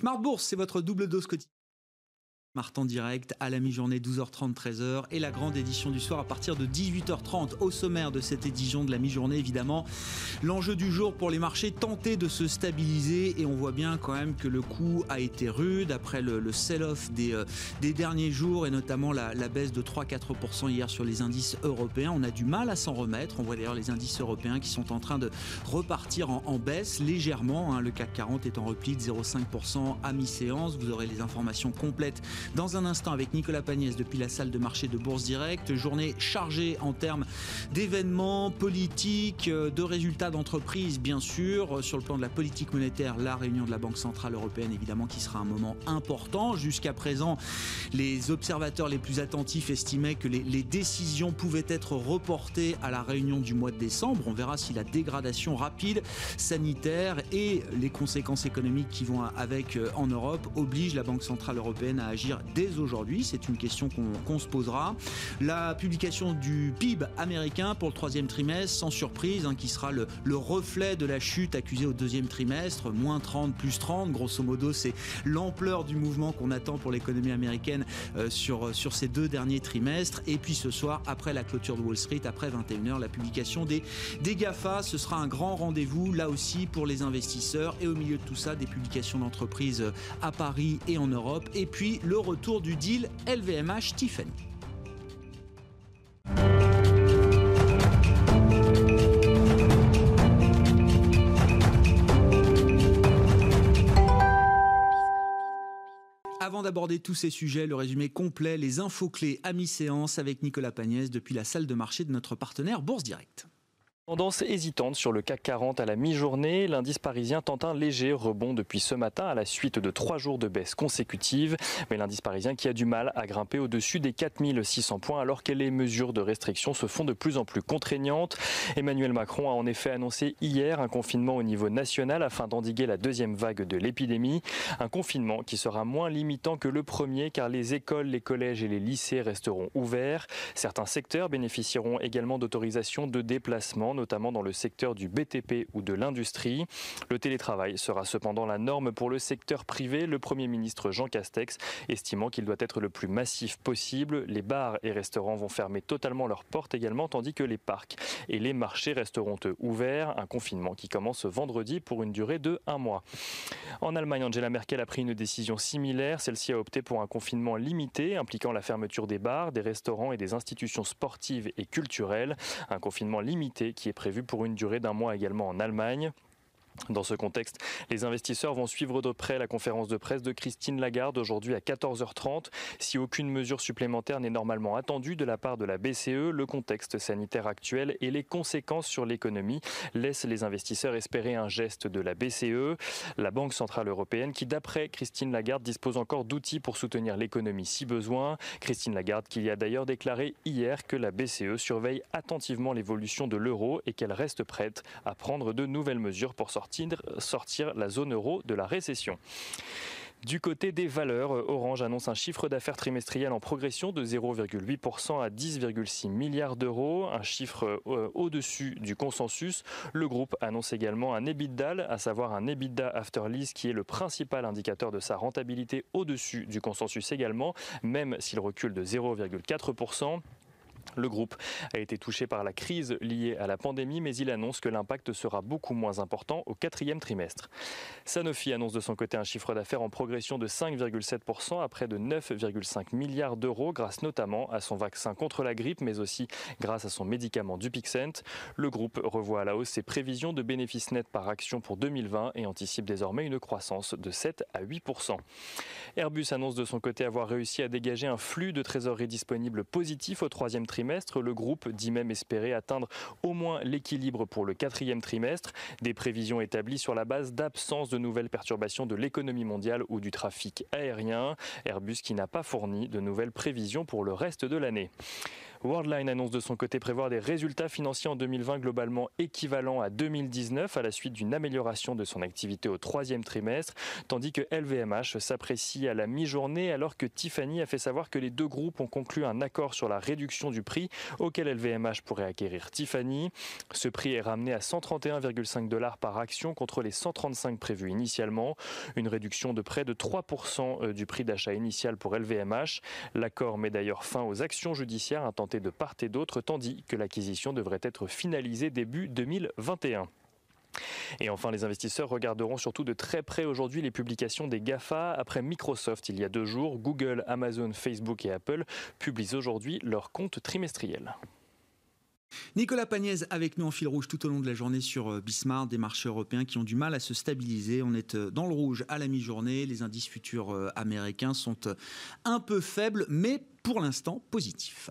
Smart Bourse, c'est votre double dose quotidienne. Martin direct à la mi-journée 12h30 13h et la grande édition du soir à partir de 18h30 au sommaire de cette édition de la mi-journée évidemment. L'enjeu du jour pour les marchés tenter de se stabiliser et on voit bien quand même que le coup a été rude après le, sell-off des, euh, des, derniers jours et notamment la, baisse de 3-4% hier sur les indices européens. On a du mal à s'en remettre. On voit d'ailleurs les indices européens qui sont en train de repartir en, baisse légèrement hein. le CAC 40 est en repli de 0,5% à mi-séance. Vous aurez les informations complètes dans un instant avec Nicolas Pagnès depuis la salle de marché de Bourse Direct. Journée chargée en termes d'événements politiques, euh, de résultats d'entreprise bien sûr. Euh, sur le plan de la politique monétaire, la réunion de la Banque Centrale Européenne évidemment qui sera un moment important. Jusqu'à présent, les observateurs les plus attentifs estimaient que les, les décisions pouvaient être reportées à la réunion du mois de décembre. On verra si la dégradation rapide sanitaire et les conséquences économiques qui vont avec euh, en Europe obligent la Banque Centrale Européenne à agir dès aujourd'hui C'est une question qu'on se posera. La publication du PIB américain pour le troisième trimestre, sans surprise, hein, qui sera le, reflet de la chute accusée au deuxième trimestre, moins 30, plus 30. Grosso modo, c'est l'ampleur du mouvement qu'on attend pour l'économie américaine euh, sur, sur ces deux derniers trimestres. Et puis ce soir, après la clôture de Wall Street, après 21h, la publication des, des GAFA. Ce sera un grand rendez-vous, là aussi, pour les investisseurs. Et au milieu de tout ça, des publications d'entreprises à Paris et en Europe. Et puis le retour du deal LVMH Tiffany. Avant d'aborder tous ces sujets, le résumé complet, les infos clés à mi-séance avec Nicolas Pagnès depuis la salle de marché de notre partenaire Bourse Direct. Tendance hésitante sur le CAC 40 à la mi-journée. L'indice parisien tente un léger rebond depuis ce matin à la suite de trois jours de baisse consécutive. Mais l'indice parisien qui a du mal à grimper au-dessus des 4600 points alors que les mesures de restriction se font de plus en plus contraignantes. Emmanuel Macron a en effet annoncé hier un confinement au niveau national afin d'endiguer la deuxième vague de l'épidémie. Un confinement qui sera moins limitant que le premier car les écoles, les collèges et les lycées resteront ouverts. Certains secteurs bénéficieront également d'autorisations de déplacement notamment dans le secteur du BTP ou de l'industrie. Le télétravail sera cependant la norme pour le secteur privé. Le Premier ministre Jean Castex estimant qu'il doit être le plus massif possible. Les bars et restaurants vont fermer totalement leurs portes également, tandis que les parcs et les marchés resteront ouverts. Un confinement qui commence vendredi pour une durée de un mois. En Allemagne, Angela Merkel a pris une décision similaire. Celle-ci a opté pour un confinement limité impliquant la fermeture des bars, des restaurants et des institutions sportives et culturelles. Un confinement limité qui prévu pour une durée d'un mois également en Allemagne. Dans ce contexte, les investisseurs vont suivre de près la conférence de presse de Christine Lagarde aujourd'hui à 14h30. Si aucune mesure supplémentaire n'est normalement attendue de la part de la BCE, le contexte sanitaire actuel et les conséquences sur l'économie laissent les investisseurs espérer un geste de la BCE, la Banque Centrale Européenne, qui d'après Christine Lagarde dispose encore d'outils pour soutenir l'économie si besoin. Christine Lagarde qui a d'ailleurs déclaré hier que la BCE surveille attentivement l'évolution de l'euro et qu'elle reste prête à prendre de nouvelles mesures pour sortir sortir, la zone euro de la récession. Du côté des valeurs, Orange annonce un chiffre d'affaires trimestriel en progression de 0,8% à 10,6 milliards d'euros, un chiffre euh, au-dessus du consensus. Le groupe annonce également un EBITDA, à savoir un EBITDA after lease qui est le principal indicateur de sa rentabilité au-dessus du consensus également, même s'il recule de 0,4%. Le groupe a été touché par la crise liée à la pandémie, mais il annonce que l'impact sera beaucoup moins important au quatrième trimestre. Sanofi annonce de son côté un chiffre d'affaires en progression de 5,7% à près de 9,5 milliards d'euros, grâce notamment à son vaccin contre la grippe, mais aussi grâce à son médicament Dupixent. Le groupe revoit à la hausse ses prévisions de bénéfices nets par action pour 2020 et anticipe désormais une croissance de 7 à 8%. Airbus annonce de son côté avoir réussi à dégager un flux de trésorerie disponible positif au troisième le groupe dit même espérer atteindre au moins l'équilibre pour le quatrième trimestre. Des prévisions établies sur la base d'absence de nouvelles perturbations de l'économie mondiale ou du trafic aérien. Airbus qui n'a pas fourni de nouvelles prévisions pour le reste de l'année. Worldline annonce de son côté prévoir des résultats financiers en 2020 globalement équivalents à 2019 à la suite d'une amélioration de son activité au troisième trimestre, tandis que LVMH s'apprécie à la mi-journée alors que Tiffany a fait savoir que les deux groupes ont conclu un accord sur la réduction du prix auquel LVMH pourrait acquérir Tiffany. Ce prix est ramené à 131,5 dollars par action contre les 135 prévus initialement, une réduction de près de 3% euh, du prix d'achat initial pour LVMH. L'accord met d'ailleurs fin aux actions judiciaires intentées de part et d'autre, tandis que l'acquisition devrait être finalisée début 2021. Et enfin, les investisseurs regarderont surtout de très près aujourd'hui les publications des GAFA. Après Microsoft il y a deux jours, Google, Amazon, Facebook et Apple publient aujourd'hui leurs comptes trimestriels. Nicolas Pagnès avec nous en fil rouge tout au long de la journée sur euh, Bismarck, des marchés européens qui ont du mal à se stabiliser. On est euh, dans le rouge à la mi-journée. Les indices futurs euh, américains sont un peu faibles, mais pour l'instant positifs.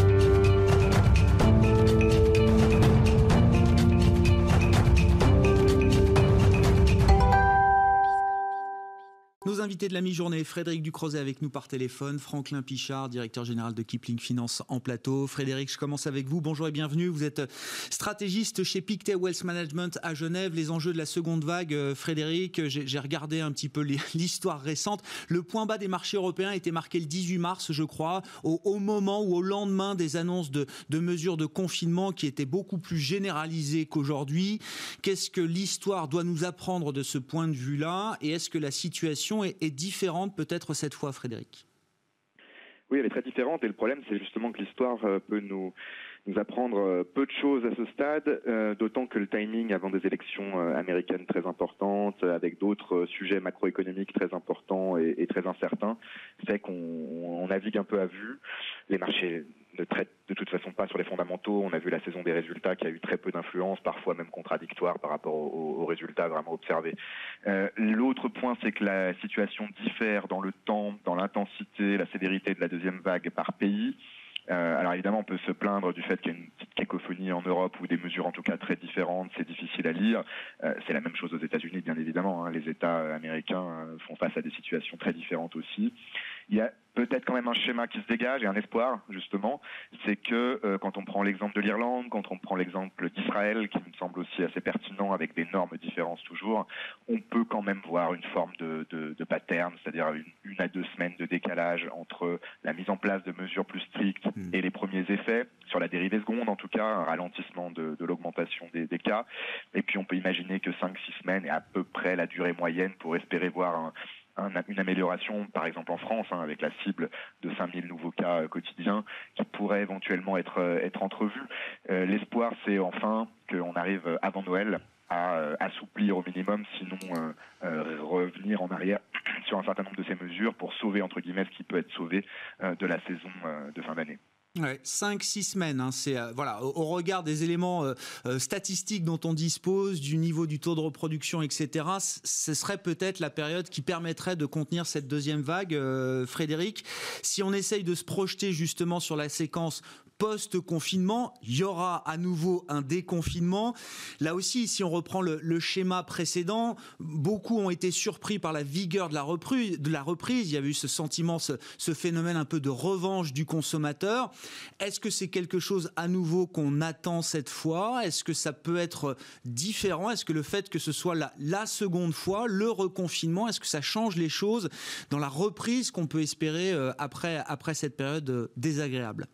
Nos invités de la mi-journée, Frédéric Ducrozet avec nous par téléphone, Franklin Pichard, directeur général de Kipling Finance en plateau. Frédéric, je commence avec vous. Bonjour et bienvenue. Vous êtes stratégiste chez Pictet Wealth Management à Genève. Les enjeux de la seconde vague, euh, Frédéric, j'ai regardé un petit peu l'histoire récente. Le point bas des marchés européens était marqué le 18 mars, je crois, au, moment ou au lendemain des annonces de, de mesures de confinement qui étaient beaucoup plus généralisées qu'aujourd'hui. Qu'est-ce que l'histoire doit nous apprendre de ce point de vue-là? Et est-ce que la situation est, différente peut-être cette fois, Frédéric? Oui, elle est très différente et le problème c'est justement que l'histoire euh, peut nous nous apprendre euh, peu de choses à ce stade, euh, d'autant que le timing avant des élections américaines très importantes, avec d'autres sujets macroéconomiques très importants et, très incertains, fait qu'on navigue un peu à vue. Les marchés ne traite de toute façon pas sur les fondamentaux. On a vu la saison des résultats qui a eu très peu d'influence, parfois même contradictoire par rapport aux, résultats vraiment observés. Euh, l'autre point, c'est que la situation diffère dans le temps, dans l'intensité, la sévérité de la deuxième vague par pays. Euh, alors évidemment, on peut se plaindre du fait qu'il y a une petite cacophonie en Europe ou des mesures en tout cas très différentes, c'est difficile à lire. Euh, c'est la même chose aux États-Unis, bien évidemment. Hein. Les États américains font face à des situations très différentes aussi. Il y a peut-être quand même un schéma qui se dégage et un espoir justement, c'est que euh, quand on prend l'exemple de l'Irlande, quand on prend l'exemple d'Israël, qui me semble aussi assez pertinent avec d'énormes différences toujours, on peut quand même voir une forme de pattern, c'est-à-dire une, une, à deux semaines de décalage entre la mise en place de mesures plus strictes hmm. et les premiers effets sur la dérivée seconde, en tout cas un ralentissement de, de l'augmentation des, des, cas. Et puis on peut imaginer que 5-6 semaines est à peu près la durée moyenne pour espérer voir un une amélioration, par exemple en France, hein, avec la cible de 5000 nouveaux cas euh, quotidiens, qui pourrait éventuellement être, euh, être entrevue. Euh, l'espoir, c'est enfin qu'on arrive avant Noël à assouplir au minimum, sinon revenir en arrière un certain nombre de ces mesures pour sauver, entre guillemets, ce qui peut être sauvé de la saison de fin d'année. Ouais, 5-6 semaines, hein, c'est euh, voilà, au, regard des éléments euh, euh, statistiques dont on dispose, du niveau du taux de reproduction, etc. Ce serait peut-être la période qui permettrait de contenir cette deuxième vague, Frédéric. Si on essaye de se projeter justement sur la séquence post-confinement, il y aura à nouveau un déconfinement. Là aussi, si on reprend le, schéma précédent, beaucoup ont été surpris par la vigueur de la reprise. Il y a eu ce sentiment, ce, ce phénomène un peu de revanche du consommateur. Est-ce que c'est quelque chose à nouveau qu'on attend cette fois? Est-ce que ça peut être différent? Est-ce que le fait que ce soit la, la seconde fois, le reconfinement, est-ce que ça change les choses dans la reprise qu'on peut espérer euh, après, après cette période euh, désagréable?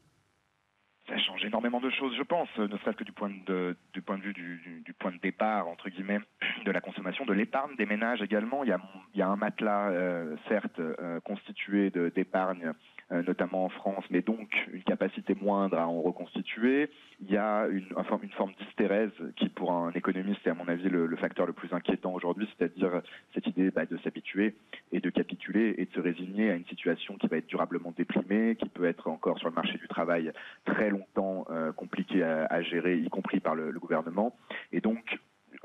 Ça change énormément de choses, je pense, ne serait-ce que du point de, du point de vue du, du, point de départ, entre guillemets, de la consommation, de l'épargne des ménages également. Il y a, il y a un matelas, euh, certes, euh, constitué d'épargne euh, notamment en France, mais donc une capacité moindre à en reconstituer. Il y a une forme d'hystérèse qui, pour un économiste, est à mon avis le, facteur le plus inquiétant aujourd'hui, c'est-à-dire cette idée bah, de s'habituer et de capituler et de se résigner à une situation qui va être durablement déprimée, qui peut être encore sur le marché du travail très longtemps euh, compliquée à, gérer, y compris par le, le gouvernement. Et donc,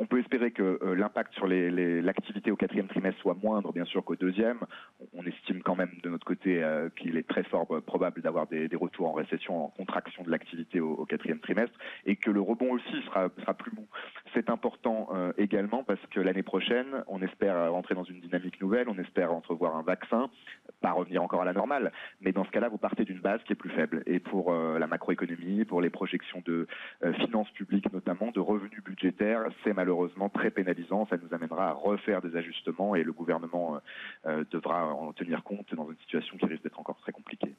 on peut espérer que euh, l'impact sur l'activité au quatrième trimestre soit moindre, bien sûr, qu'au deuxième. On estime quand même de notre côté euh, qu'il est très fort euh, probable d'avoir des, retours en récession, en contraction de l'activité au, quatrième trimestre, et que le rebond aussi sera, plus mou. C'est important également parce que l'année prochaine, on espère rentrer dans une dynamique nouvelle, on espère entrevoir un vaccin pas revenir encore à la normale, mais dans ce cas-là, vous partez d'une base qui est plus faible. Et pour euh, la macroéconomie, pour les projections de euh, finances publiques notamment, de revenus budgétaires, c'est malheureusement très pénalisant. Ça nous amènera à refaire des ajustements et le gouvernement euh, devra en tenir compte dans une situation qui risque d'être encore très compliquée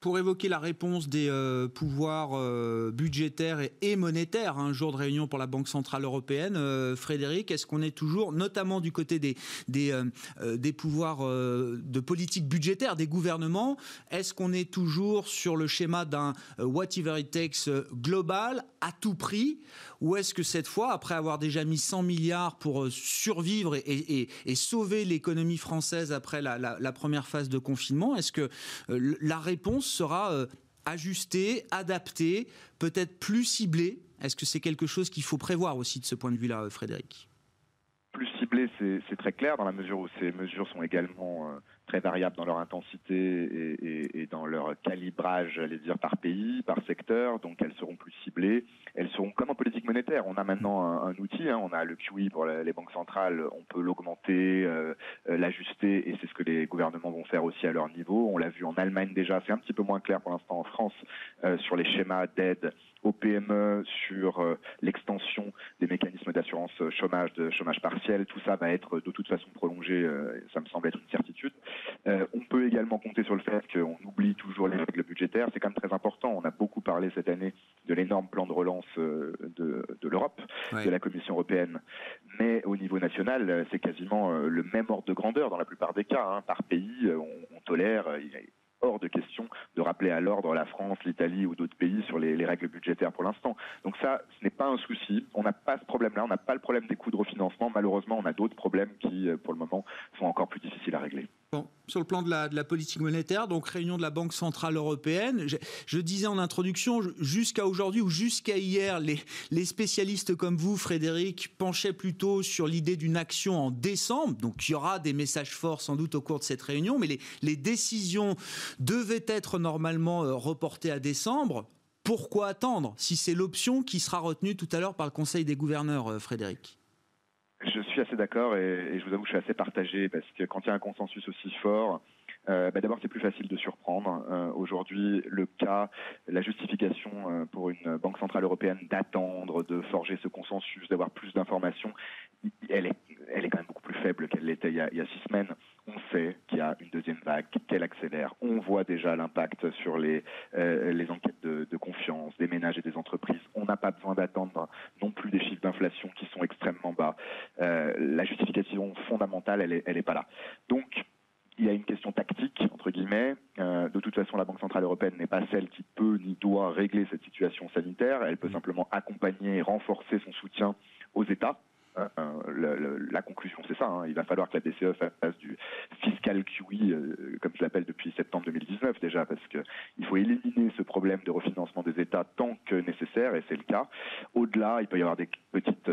pour évoquer la réponse des euh, pouvoirs euh, budgétaires et, monétaires, un jour de réunion pour la Banque Centrale Européenne, euh, Frédéric, est-ce qu'on est toujours, notamment du côté des, des, pouvoirs de politique budgétaire des gouvernements, est-ce qu'on est toujours sur le schéma d'un whatever it takes global à tout prix ou est-ce que cette fois, après avoir déjà mis 100 milliards pour survivre et, et, sauver l'économie française après la, première phase de confinement, est-ce que la réponse sera euh, ajusté, adapté, peut-être plus ciblé Est-ce que c'est quelque chose qu'il faut prévoir aussi de ce point de vue-là, euh, Frédéric? Plus ciblé, c'est très clair, dans la mesure où ces mesures sont également euh, très variables dans leur intensité et, dans leur calibrage, allez dire, par pays, par secteur, donc elles seront plus ciblées. Elles seront comme en politique monétaire. On a maintenant un, outil, hein. on a le QE pour les banques centrales, on peut l'augmenter, euh, euh, l'ajuster, et c'est ce que les gouvernements vont faire aussi à leur niveau. On l'a vu en Allemagne déjà, c'est un petit peu moins clair pour l'instant en France euh, sur les schémas d'aide aux PME, sur l'extension des mécanismes d'assurance chômage, de chômage partiel. Tout ça va être de toute façon prolongé, ça me semble être une certitude. Euh, on peut également compter sur le fait qu'on oublie toujours les règles budgétaires. C'est quand même très important. On a beaucoup parlé cette année de l'énorme plan de relance euh, de, l'Europe, de la Commission européenne. Mais au niveau national, c'est quasiment euh, le même ordre de grandeur dans la plupart des cas. Hein. Par pays, on, tolère, il est hors de question de rappeler à l'ordre la France, l'Italie ou d'autres pays sur les, les, règles budgétaires pour l'instant. Donc ça, ce n'est pas un souci. On n'a pas ce problème-là. On n'a pas le problème des coûts de refinancement. Malheureusement, on a d'autres problèmes qui, pour le moment, sont encore plus difficiles à régler. Sur le plan de la, politique monétaire, donc réunion de la Banque Centrale Européenne, je, disais en introduction, jusqu'à aujourd'hui ou jusqu'à hier, les, spécialistes comme vous, Frédéric, penchaient plutôt sur l'idée d'une action en décembre. Donc il y aura des messages forts sans doute au cours de cette réunion, mais les, les décisions devaient être normalement euh, reportées à décembre. Pourquoi attendre si c'est l'option qui sera retenue tout à l'heure par le Conseil des gouverneurs, euh, Frédéric? D'accord et, je vous avoue que je suis assez partagé parce que quand il y a un consensus aussi fort, euh, bah, d'abord c'est plus facile de surprendre. Euh, aujourd'hui, le cas, la justification euh, pour une banque centrale européenne d'attendre, de forger ce consensus, d'avoir plus d'informations, elle est, elle est quand même beaucoup plus faible qu'elle l'était il, y a six semaines. On sait qu'il y a une deuxième vague, qu'elle accélère. On voit déjà l'impact sur les, les enquêtes de, de confiance des ménages et des entreprises. On n'a pas besoin d'attendre non plus des chiffres d'inflation qui sont extrêmement bas. la justification fondamentale, elle n'est elle est pas là. Donc, il y a une question tactique, entre guillemets. Euh, de toute façon, la Banque Centrale Européenne n'est pas celle qui peut ni doit régler cette situation sanitaire. Elle peut mm. simplement accompagner et renforcer son soutien aux États. Euh, euh, la conclusion, c'est ça. Hein. Il va falloir que la BCE fasse du fiscal QE, comme je l'appelle depuis septembre 2019 déjà, parce qu'il faut éliminer ce problème de refinancement des États tant que nécessaire, et c'est le cas. Au-delà, il peut y avoir des petites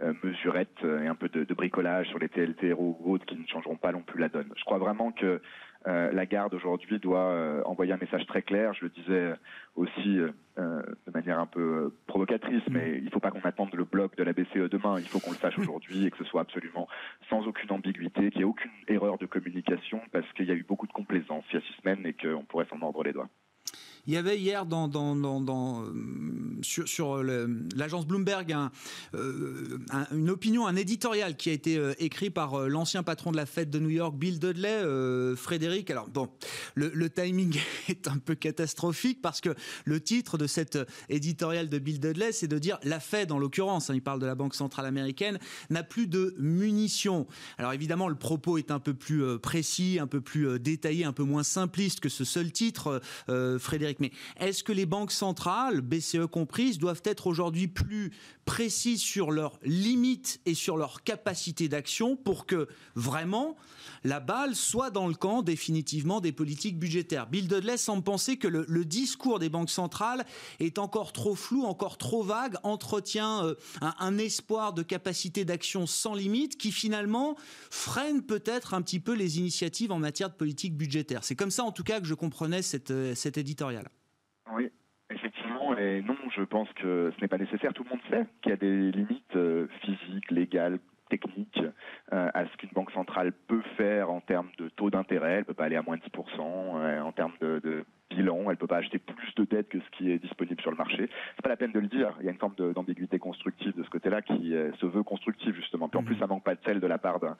euh, mesurettes euh, et un peu de, bricolage sur les TLTRO ou autres qui ne changeront pas non plus la donne. Je crois vraiment que euh, la garde aujourd'hui doit envoyer un message très clair. Je le disais aussi de manière un peu provocatrice, mm. mais il ne faut pas qu'on attende le bloc de la BCE demain. Il faut qu'on le sache aujourd'hui et que ce soit absolument sans aucune ambiguïté, qu'il n'y ait aucune erreur de communication, parce qu'il y a eu beaucoup de complaisance il y a six semaines et qu'on pourrait s'en mordre les doigts. Il y avait hier dans, euh, sur, l'agence Bloomberg euh, une opinion, un éditorial qui a été euh, écrit par l'ancien patron de la fête de New York, Bill Dudley, Frédéric. Alors bon, le, timing est un peu catastrophique parce que le titre de cet éditorial de Bill Dudley, c'est de dire la Fed, en l'occurrence, hein, il parle de la Banque centrale américaine, n'a plus de munitions. Alors évidemment, le propos est un peu plus précis, un peu plus détaillé, un peu moins simpliste que ce seul titre, Frédéric. Mais est-ce que les banques centrales, BCE comprises, doivent être aujourd'hui plus précises sur leurs limites et sur leur capacité d'action pour que vraiment la balle soit dans le camp définitivement des politiques budgétaires? Bill Dudley semble penser que le, discours des banques centrales est encore trop flou, encore trop vague, entretient euh, un, espoir de capacité d'action sans limite qui finalement freine peut-être un petit peu les initiatives en matière de politique budgétaire. C'est comme ça en tout cas que je comprenais euh, cet éditorial. Oui, effectivement, et non, je pense que ce n'est pas nécessaire. Tout le monde sait qu'il y a des limites euh, physiques, légales, technique à ce qu'une banque centrale peut faire en termes de taux d'intérêt. Elle ne peut pas aller à moins de 10%. en termes de, de bilan, elle ne peut pas acheter plus de dettes que ce qui est disponible sur le marché. C'est pas la peine de le dire. Il y a une forme d'ambiguïté constructive de ce côté-là qui euh, se veut constructive justement. Puis en plus, mhm. ça manque pas de sel de la part d'un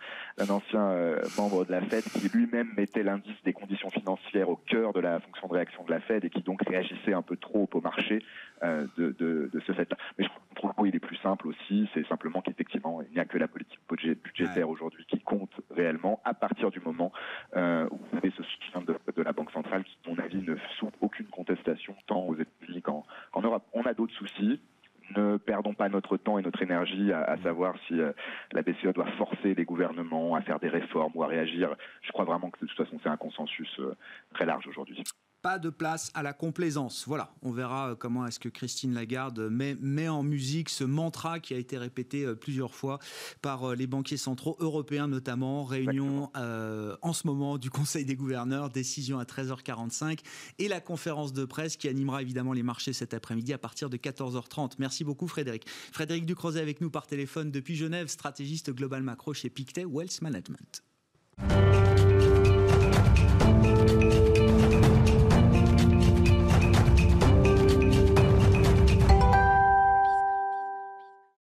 ancien euh, membre de la Fed qui lui-même mettait l'indice des conditions financières au cœur de la fonction de réaction de la Fed et qui donc réagissait un peu trop au marché euh, de, de, de, ce fait-là. Mais je trouve qu'il est plus simple aussi. C'est simplement qu'effectivement, il n'y a que la politique budgétaire aujourd'hui qui compte réellement à partir du moment où vous avez ce soutien de, de la Banque centrale qui, à mon avis, ne sous aucune contestation, tant aux États-Unis qu'en Europe. On a d'autres soucis. Pas notre temps et notre énergie à, savoir si euh, la BCE doit forcer les gouvernements à faire des réformes ou à réagir. Je crois vraiment que de toute façon, c'est un consensus euh, très large aujourd'hui pas de place à la complaisance. Voilà, on verra euh, comment est-ce que Christine Lagarde met, met, en musique ce mantra qui a été répété euh, plusieurs fois par euh, les banquiers centraux européens notamment. Réunion en ce moment du Conseil des gouverneurs, décision à 13h45 et la conférence de presse qui animera évidemment les marchés cet après-midi à partir de 14h30. Merci beaucoup Frédéric. Frédéric Ducrozet avec nous par téléphone depuis Genève, stratégiste global macro chez Pictet Wealth Management.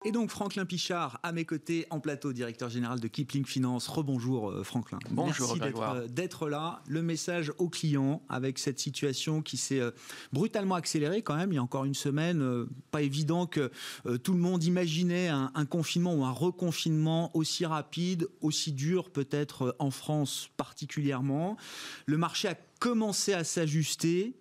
Et donc Franklin Pichard à mes côtés en plateau, directeur général de Kipling Finance. Rebonjour euh, Franklin. Bonjour. Merci euh, d'être là. Le message aux clients avec cette situation qui s'est euh, brutalement accélérée quand même. Il y a encore une semaine, pas évident que tout le monde imaginait un, un, confinement ou un reconfinement aussi rapide, aussi dur peut-être en France particulièrement. Le marché a commencé à s'ajuster.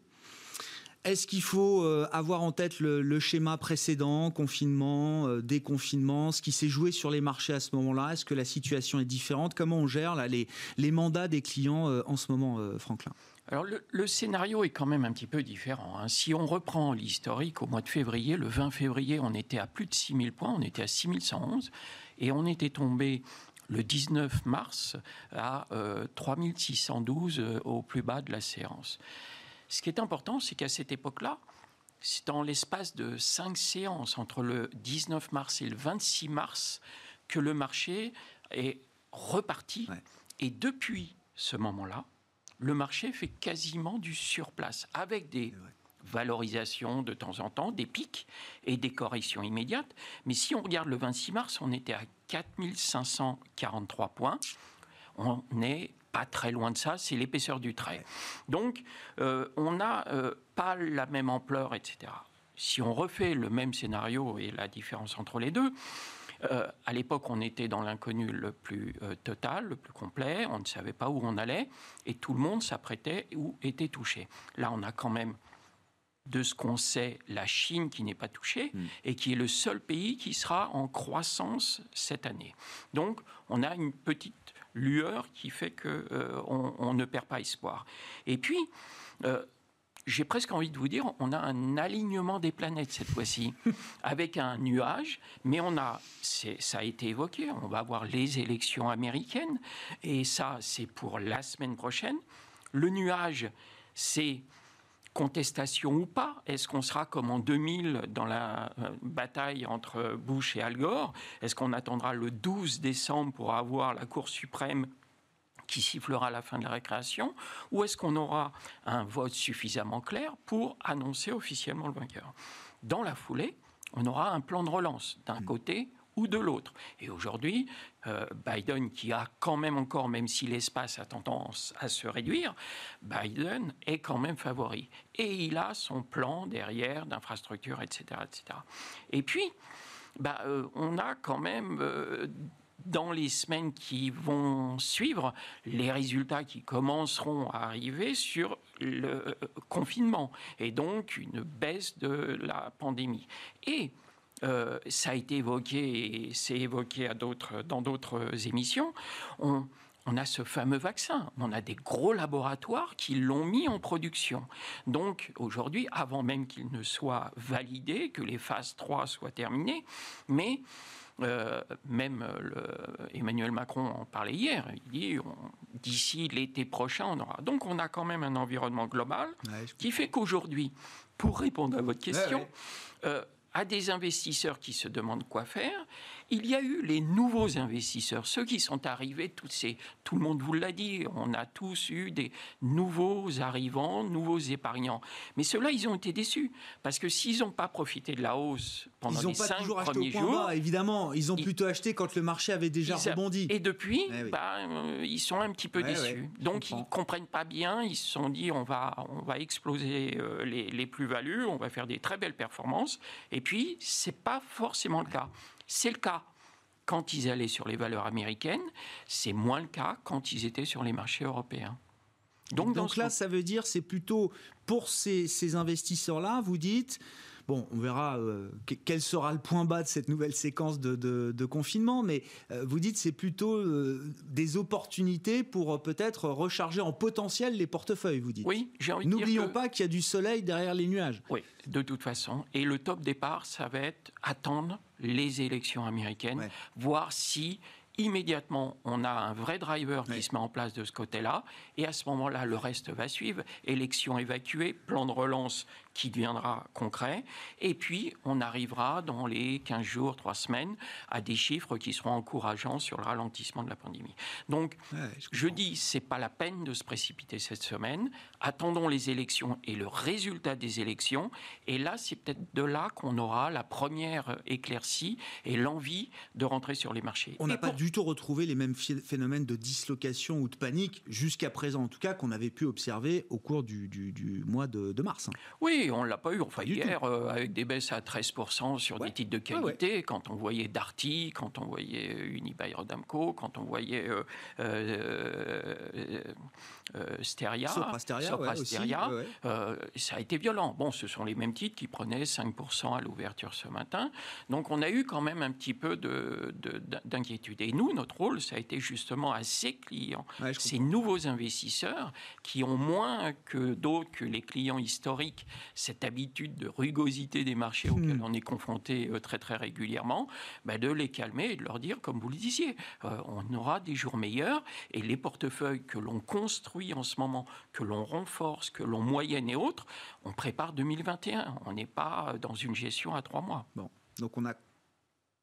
Est-ce qu'il faut euh, avoir en tête le, schéma précédent, confinement, euh, déconfinement, ce qui s'est joué sur les marchés à ce moment-là? Est-ce que la situation est différente? Comment on gère les, mandats des clients euh, en ce moment, Franklin? Alors le, scénario est quand même un petit peu différent. Hein. Si on reprend l'historique, au mois de février, le 20 février, on était à plus de 6000 points, on était à 6111, et on était tombé le 19 mars à 3612 au plus bas de la séance. Ce qui est important, c'est qu'à cette époque-là, c'est dans l'espace de cinq séances entre le 19 mars et le 26 mars que le marché est reparti. Et depuis ce moment-là, le marché fait quasiment du surplace, avec des valorisations de temps en temps, des pics et des corrections immédiates. Mais si on regarde le 26 mars, on était à 4543 points. On est pas très loin de ça, c'est l'épaisseur du trait. Donc, euh, on n'a euh, pas la même ampleur, etc. Si on refait le même scénario et la différence entre les deux, euh, à l'époque, on était dans l'inconnu le plus total, le plus complet, on ne savait pas où on allait, et tout le monde s'apprêtait ou était touché. Là, on a quand même de ce qu'on sait, la Chine qui n'est pas touchée hmm. et qui est le seul pays qui sera en croissance cette année. Donc, on a une petite lueur qui fait qu'on euh, on ne perd pas espoir. Et puis, euh, j'ai presque envie de vous dire, on a un alignement des planètes cette fois-ci, avec un nuage, mais on a, ça a été évoqué, on va avoir les élections américaines, et ça, c'est pour la semaine prochaine. Le nuage, c'est contestation ou pas Est-ce qu'on sera comme en 2000 dans la euh, bataille entre Bush et Al Gore? Est-ce qu'on attendra le 12 décembre pour avoir la Cour suprême qui sifflera la fin de la récréation? Ou est-ce qu'on aura un vote suffisamment clair pour annoncer officiellement le vainqueur? Dans la foulée, on aura un plan de relance. D'un hmm. côté ou de l'autre. Et aujourd'hui, euh, Biden, qui a quand même encore, même si l'espace a tendance à se réduire, Biden est quand même favori. Et il a son plan derrière d'infrastructure, etc., etc. Et puis, bah, euh, on a quand même... Euh, dans les semaines qui vont suivre, les résultats qui commenceront à arriver sur le confinement et donc une baisse de la pandémie. Et euh, ça a été évoqué et c'est évoqué à dans d'autres émissions. On, a ce fameux vaccin. On a des gros laboratoires qui l'ont mis en production. Donc aujourd'hui, avant même qu'il ne soit validé, que les phases 3 soient terminées, mais euh, même Emmanuel Macron en parlait hier. Il dit d'ici l'été prochain, on aura. Donc on a quand même un environnement global qui fait qu'aujourd'hui, pour répondre à votre question, euh, à des investisseurs qui se demandent quoi faire, Il y a eu les nouveaux investisseurs, ceux qui sont arrivés, tout le monde vous l'a dit, on a tous eu des nouveaux arrivants, nouveaux épargnants. Mais ceux-là, ils ont été déçus. Parce que s'ils n'ont pas profité de la hausse pendant les cinq premiers jours. évidemment, ils ont plutôt acheté quand le marché avait déjà rebondi. Et depuis, eh bah, euh, ils sont un petit peu déçus. Donc, ils ne comprennent pas bien. Ils se sont dit on va, on va exploser euh, les, les plus-values, on va faire des très belles performances. Et puis, ce n'est pas forcément le cas. C'est le cas quand ils allaient sur les valeurs américaines, c'est moins le cas quand ils étaient sur les marchés européens. Donc, Donc là, ça veut dire c'est plutôt pour ces, ces investisseurs-là, vous dites, Bon, on verra euh, quel sera le point bas de cette nouvelle séquence de, confinement, mais euh, vous dites c'est plutôt euh, des opportunités pour peut-être recharger en potentiel les portefeuilles, vous dites. Oui, j'ai envie de N'oublions pas qu'il y a du soleil derrière les nuages. Oui, de toute façon. Et le top départ, ça va être attendre les élections américaines, voir si immédiatement, on a un vrai driver qui se met en place de ce côté-là, et à ce moment-là, le reste va suivre. Élection évacuée, plan de relance qui deviendra concret. Et puis, on arrivera dans les 15 jours, 3 semaines, à des chiffres qui seront encourageants sur le ralentissement de la pandémie. Donc, je, dis, c'est pas la peine de se précipiter cette semaine. Attendons les élections et le résultat des élections. Et là, c'est peut-être de là qu'on aura la première éclaircie et l'envie de rentrer sur les marchés. On n'a pas du tout retrouvé les mêmes phénomènes de dislocation ou de panique jusqu'à présent, en tout cas, qu'on avait pu observer au cours du, mois de, mars. Oui, on ne l'a pas eu. Enfin, hier, euh, avec des baisses à 13% sur des titres de qualité, quand on voyait Darty, quand on voyait Unibail Rodamco, quand on voyait euh, euh, Steria, Soprasteria, ça a été violent. Bon, ce sont les mêmes titres qui prenaient 5% à l'ouverture ce matin. Donc, on a eu quand même un petit peu d'inquiétude. Et nous, notre rôle, ça a été justement à ces clients, ces nouveaux investisseurs qui ont moins que d'autres, que les clients historiques, cette habitude de rugosité des marchés auxquels hmm. on est confronté euh, très très régulièrement, bah, de les calmer et de leur dire, comme vous le disiez, euh, on aura des jours meilleurs et les portefeuilles que l'on construit en ce moment, que l'on renforce, que l'on moyenne et autres, on prépare 2021. On n'est pas dans une gestion à trois mois. Bon, donc on a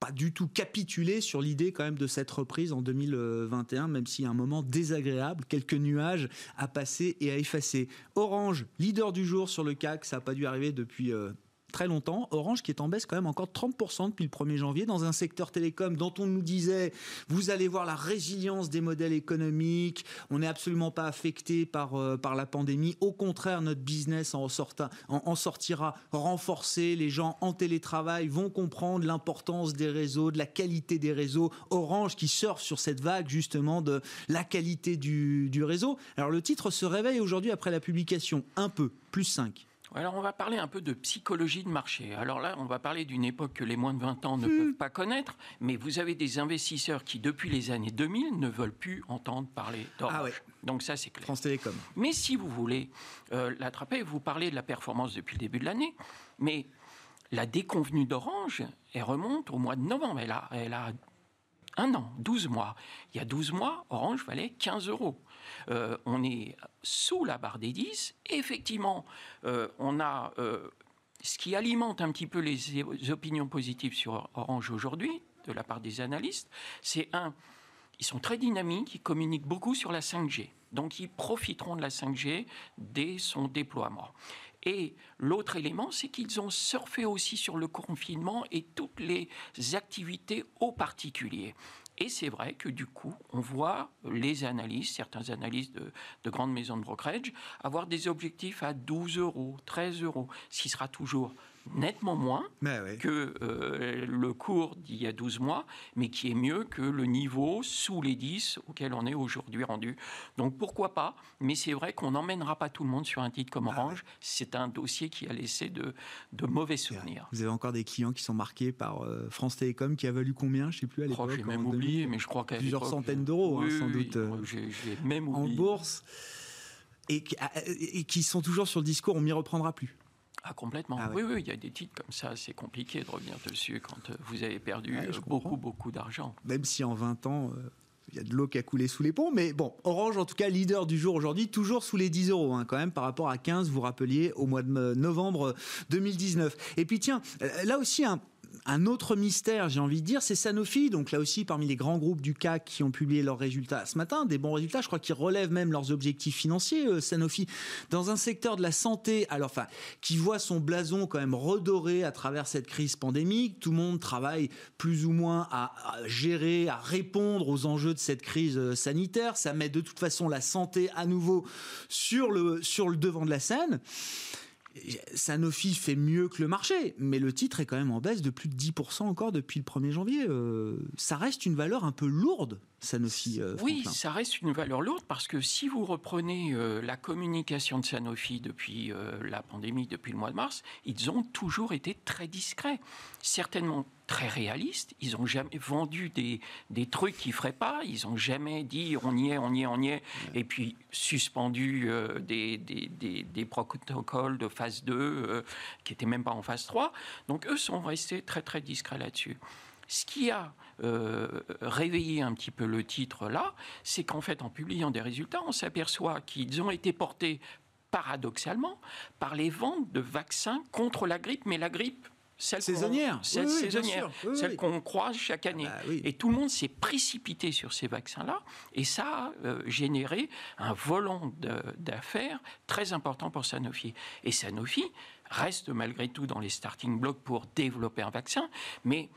pas du tout capitulé sur l'idée quand même de cette reprise en 2021, même s'il y a un moment désagréable, quelques nuages à passer et à effacer. Orange, leader du jour sur le CAC, ça n'a pas dû arriver depuis euh, très longtemps. Orange qui est en baisse quand même encore 30% depuis le 1er janvier dans un secteur télécom dont on nous disait vous allez voir la résilience des modèles économiques, on n'est absolument pas affecté par, euh, par la pandémie. Au contraire, notre business en, sortira renforcé. Les gens en télétravail vont comprendre l'importance des réseaux, de la qualité des réseaux. Orange qui surfe sur cette vague justement de la qualité du, du réseau. Alors le titre se réveille aujourd'hui après la publication un peu, plus 5 alors on va parler un peu de psychologie de marché. Alors là, on va parler d'une époque que les moins de 20 ans ne hmm. peuvent pas connaître, mais vous avez des investisseurs qui, depuis les années 2000, ne veulent plus entendre parler d'Orange. Ah Donc ça, c'est clair. France Télécom. Mais si vous voulez euh, l'attraper, vous parlez de la performance depuis le début de l'année, mais la déconvenue d'Orange, elle remonte au mois de novembre. Elle a, elle a un an, 12 mois. Il y a 12 mois, Orange valait 15 euros. Euh, on est sous la barre des 10. effectivement, euh, on a euh, ce qui alimente un petit peu les, opinions positives sur Orange aujourd'hui, de la part des analystes, c'est un, ils sont très dynamiques, ils communiquent beaucoup sur la 5G. Donc ils profiteront de la 5G dès son déploiement. Et l'autre élément, c'est qu'ils ont surfé aussi sur le confinement et toutes les activités aux particuliers. Et c'est vrai que du coup, on voit les analystes, certains analystes de, de, grandes maisons de brokerage, avoir des objectifs à 12 euros, 13 euros, ce qui sera toujours nettement moins que euh, le cours d'il y a 12 mois, mais qui est mieux que le niveau sous les 10 auquel on est aujourd'hui rendu. Donc pourquoi pas Mais c'est vrai qu'on n'emmènera pas tout le monde sur un titre comme ah Orange. C'est un dossier qui a laissé de, de, mauvais souvenirs. Vous avez encore des clients qui sont marqués par euh, France Télécom qui a valu combien? Je ne sais plus à l'époque. J'ai même oublié, mais je crois qu'à Plusieurs centaines d'euros, hein, sans doute. Euh, même En bourse. Et, et qui sont toujours sur le discours, on m'y reprendra plus. Ah, complètement. Ah oui, oui, il y a des titres comme ça, c'est compliqué de revenir dessus quand euh, vous avez perdu euh, beaucoup, beaucoup d'argent. Même si en 20 ans, euh, il y a de l'eau qui a coulé sous les ponts. Mais bon, Orange, en tout cas, leader du jour aujourd'hui, toujours sous les 10 euros, hein, quand même, par rapport à 15, vous rappeliez, au mois de novembre 2019. Et puis, tiens, là aussi, un un autre mystère, j'ai envie de dire, c'est Sanofi. Donc là aussi, parmi les grands groupes du CAC qui ont publié leurs résultats ce matin, des bons résultats. Je crois qu'ils relèvent même leurs objectifs financiers. Euh, Sanofi, dans un secteur de la santé, alors enfin, qui voit son blason quand même redoré à travers cette crise pandémique. Tout le monde travaille plus ou moins à, gérer, à répondre aux enjeux de cette crise euh, sanitaire. Ça met de toute façon la santé à nouveau sur le devant de la scène. Sanofi fait mieux que le marché, mais le titre est quand même en baisse de plus de 10% encore depuis le 1er janvier. Euh, ça reste une valeur un peu lourde, Sanofi. Euh, oui, ça reste une valeur lourde parce que si vous reprenez euh, la communication de Sanofi depuis euh, la pandémie, depuis le mois de mars, ils ont toujours été très discrets. Certainement très réalistes. Ils n'ont jamais vendu des, des trucs qu'ils ne feraient pas. Ils n'ont jamais dit on y est, on y est, on y est. Et puis suspendu euh, des, des, des- des protocoles de phase 2 euh, qui n'étaient même pas en phase 3. Donc eux sont restés très très discrets là-dessus. Ce qui a euh, réveillé un petit peu le titre là, c'est qu'en fait, en publiant des résultats, on s'aperçoit qu'ils ont été portés paradoxalement par les ventes de vaccins contre la grippe, mais la grippe celle Saisonnière. celle Oui, saisonnière. Oui, celle oui. qu'on croise chaque année. Bah oui. Et tout le monde s'est précipité sur ces vaccins-là, et ça a euh, généré un volant d'affaires très important pour Sanofi. Et Sanofi reste malgré tout dans les starting blocks pour développer un vaccin, mais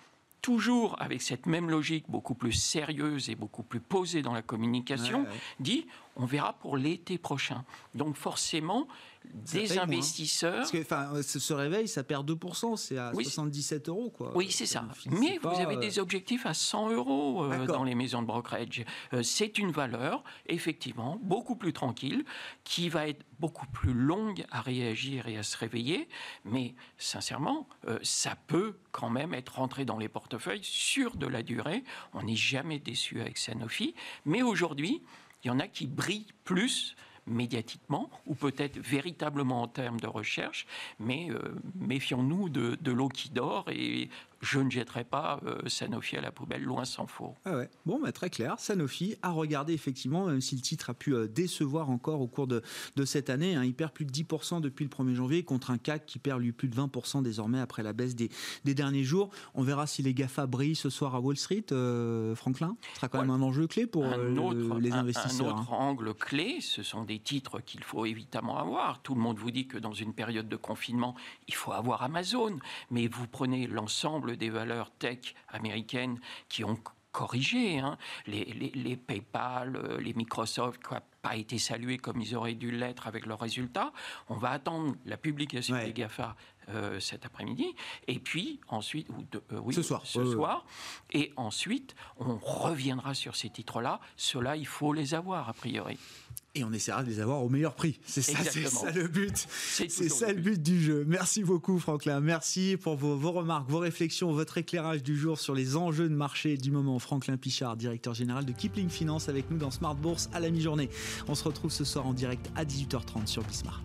toujours avec cette même logique beaucoup plus sérieuse et beaucoup plus posée dans la communication, Ouais, ouais. dit on verra pour l'été prochain. Donc forcément, des moins. investisseurs... Parce que enfin, euh, ce, réveil, ça perd 2%, c'est à Oui. 77 euros. Quoi. Oui, c'est ça. Sanofi, Mais vous avez euh, des objectifs à 100 euros euh, dans les maisons de brokerage. Euh, c'est une valeur, effectivement, beaucoup plus tranquille, qui va être beaucoup plus longue à réagir et à se réveiller. Mais sincèrement, euh, ça peut quand même être rentré dans les portefeuilles sur de la durée. On n'est jamais déçu avec Sanofi. Mais aujourd'hui, il y en a qui brillent plus médiatiquement ou peut-être véritablement en termes de recherche, mais euh, méfions-nous de, de l'eau qui dort et je ne jetterai pas euh, Sanofi à la poubelle, loin s'en faut. Ah ouais. Bon, bah, très clair. Sanofi à regarder effectivement, même si le titre a pu euh, décevoir encore au cours de, de cette année. hein. il perd plus de 10% depuis le 1er janvier contre un CAC qui perd lui plus de 20% désormais après la baisse des, des derniers jours. On verra si les GAFA brillent ce soir à Wall Street. euh, Franklin, ce sera quand même un enjeu clé pour autre, les un- investisseurs. Un autre hein. angle clé, ce sont des titres qu'il faut évidemment avoir. Tout le monde vous dit que dans une période de confinement, il faut avoir Amazon. Mais vous prenez l'ensemble des valeurs tech américaines qui ont corrigé, hein, les, les- les PayPal, euh, les Microsoft, n'ont pas été salués comme ils auraient dû l'être avec leurs résultats. On va attendre la publication Ouais. des GAFA euh, cet après-midi. Et puis ensuite, ou de- euh, oui, Ce soir. ce soir. Et ensuite, on reviendra sur ces titres-là. Ceux-là, il faut les avoir, a priori. Et on essaiera de les avoir au meilleur prix. C'est ça, le but. C'est ça le but du jeu. Merci beaucoup, Franklin. Merci pour vos, vos remarques, vos réflexions, votre éclairage du jour sur les enjeux de marché du moment. Franklin Pichard, directeur général de Kipling Finance, avec nous dans Smart Bourse à la mi-journée. On se retrouve ce soir en direct à 18h30 sur Bismart.